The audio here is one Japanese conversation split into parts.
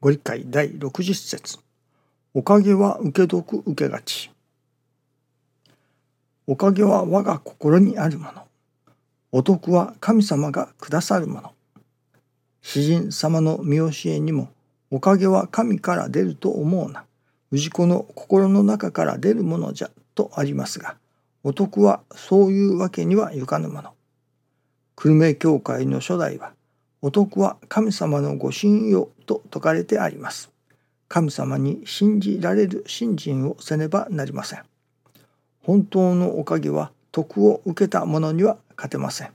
ご理解第60節おかげは受け得受けがち。おかげは我が心にあるもの。お得は神様がくださるもの。詩人様の見教えにも、おかげは神から出ると思うな。氏子の心の中から出るものじゃとありますが、お得はそういうわけにはいかぬもの。久留米教会の初代は、お得は神様のご信用と説かれてあります。神様に信じられる信心をせねばなりません。本当のおかげは徳を受けた者には勝てません。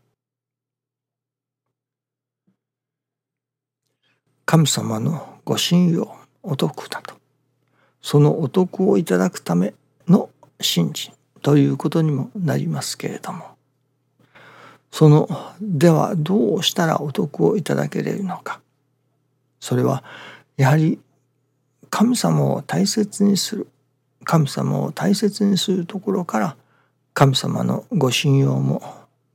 神様のご信用お得だとそのお得をいただくための信心ということにもなりますけれどもそのではどうしたらお得をいただけれるのかそれはやはり神様を大切にする神様を大切にするところから神様のご信用も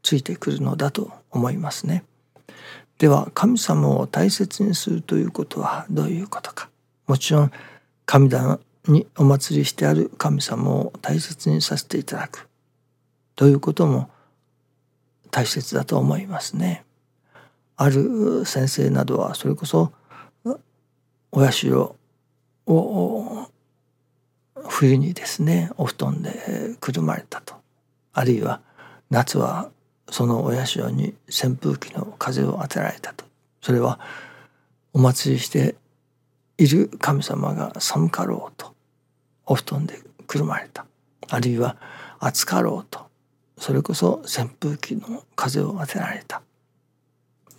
ついてくるのだと思いますね。では神様を大切にするということはどういうことか。もちろん神棚にお祭りしてある神様を大切にさせていただくということも大切だと思いますね。ある先生などはそれこそお社を冬にですねお布団でくるまれたと。あるいは夏はそのお社に扇風機の風を当てられたと。それはお祭りしている神様が寒かろうと。お布団でくるまれた。あるいは暑かろうと。それこそ扇風機の風を当てられた。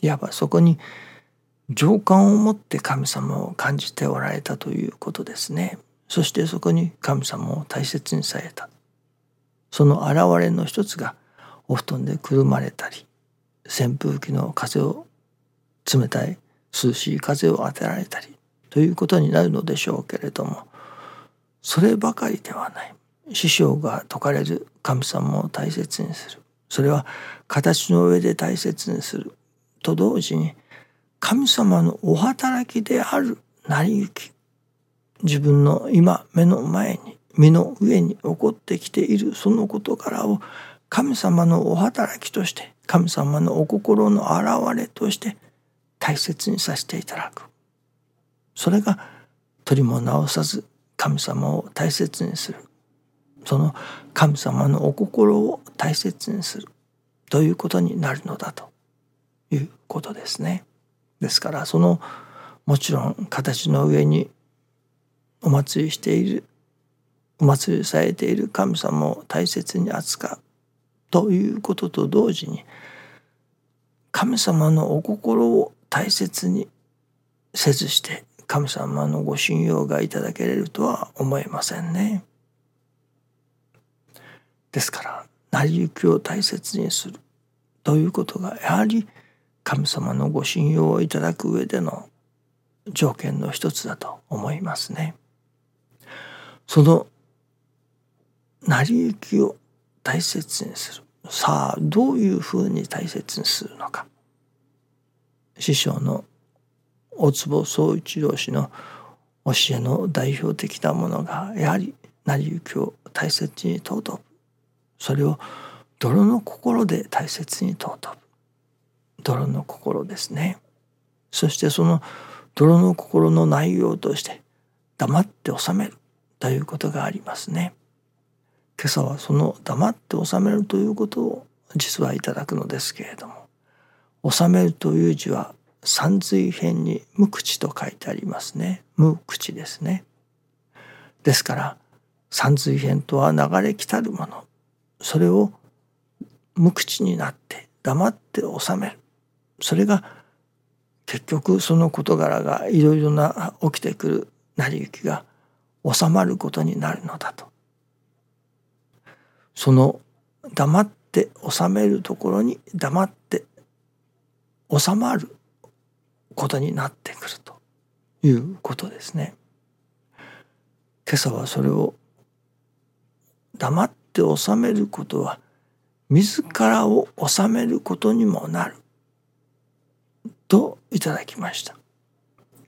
いわばそこに情感を持って神様を感じておられたということですね。そしてそこに神様を大切にされた。その現れの一つがお布団でくるまれたり扇風機の風を冷たい涼しい風を当てられたりということになるのでしょうけれどもそればかりではない。師匠が説かれる神様を大切にする。それは形の上で大切にすると同時に神様のお働きである成り行き。自分の今目の前に身の上に起こってきている。その事柄を神様のお働きとして神様のお心の表れとして大切にさせていただく。それが取りも直さず神様を大切にする。その神様のお心を大切にするということになるのだということですね。ですからそのもちろん形の上にお祭りしているお祭りされている神様を大切に扱うということと同時に神様のお心を大切にせずして神様のご信用がいただけれるとは思えませんね。ですから成り行きを大切にするということがやはり神様のご信用をいただく上での条件の一つだと思いますね。その成り行きを大切にするさあどういうふうに大切にするのか師匠の大坪宗一郎氏の教えの代表的なものがやはり成り行きを大切に尊ぶそれを泥の心で大切に尊ぶ。泥の心ですね。そしてその泥の心の内容として黙って収めるということがありますね。今朝はその黙って収めるということを実はいただくのですけれども収めるという字は三髄編に無口と書いてありますね。無口ですね。ですから三髄編とは流れ来たるもの。それを無口になって黙って収めるそれが結局その事柄がいろいろな起きてくる成り行きが収まることになるのだとその黙って収めるところに黙って収まることになってくるということですね。今朝はそれを黙って収めることは自らを収めることにもなる。といただきました。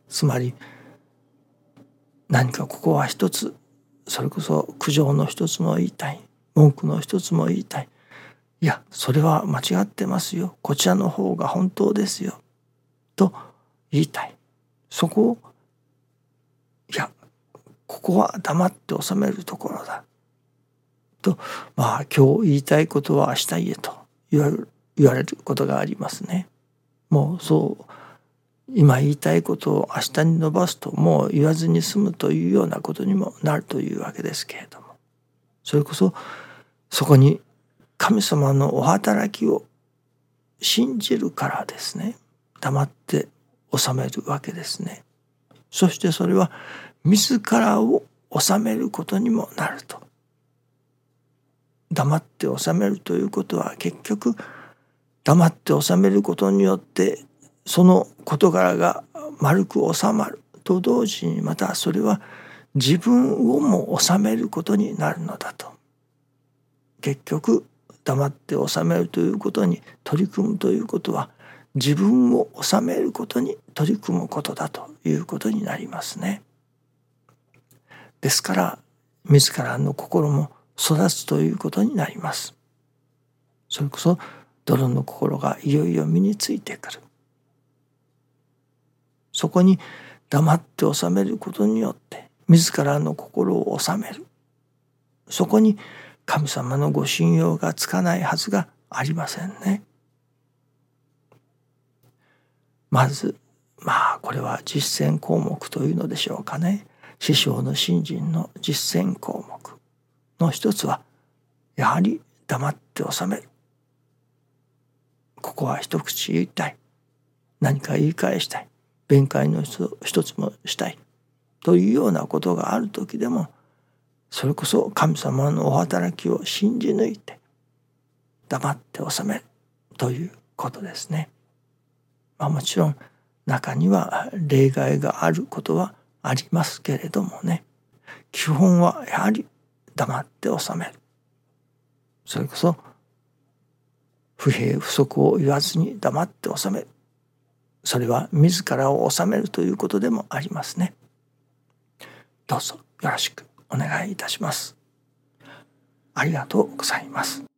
つまり何かここは一つそれこそ苦情の一つも言いたい文句の一つも言いたい。いやそれは間違ってますよ。こちらの方が本当ですよ。と言いたい。そこをいやここは黙って収めるところだ。とまあ今日言いたいことは明日言えと言われる言われることがありますね。もうそう今言いたいことを明日に伸ばすともう言わずに済むというようなことにもなるというわけですけれどもそれこそそこに神様のお働きを信じるからですね黙って収めるわけですね。そしてそれは自らを収めることにもなると。黙って収めるということは結局黙って収めることによってその事柄が丸く収まると同時にまたそれは自分をも収めることになるのだと結局黙って収めるということに取り組むということは自分を収めることに取り組むことだということになりますね。ですから自らの心も育つということになります。それこそ泥の心がいよいよ身についてくる。そこに黙って収めることによって自らの心を収める。そこに神様のご信用がつかないはずがありませんね。まずまあこれは実践項目というのでしょうかね師匠の信心の実践項目の一つはやはり黙って収める。ここは一口言いたい。何か言い返したい。弁解の一つもしたい。というようなことがある時でもそれこそ神様のお働きを信じ抜いて黙って収めるということですね。まあ、もちろん中には例外があることはありますけれどもね。基本はやはり黙って治める。それこそ不平不足を言わずに黙って納める。それは自らを治めるということでもありますね。どうぞよろしくお願いいたします。ありがとうございます。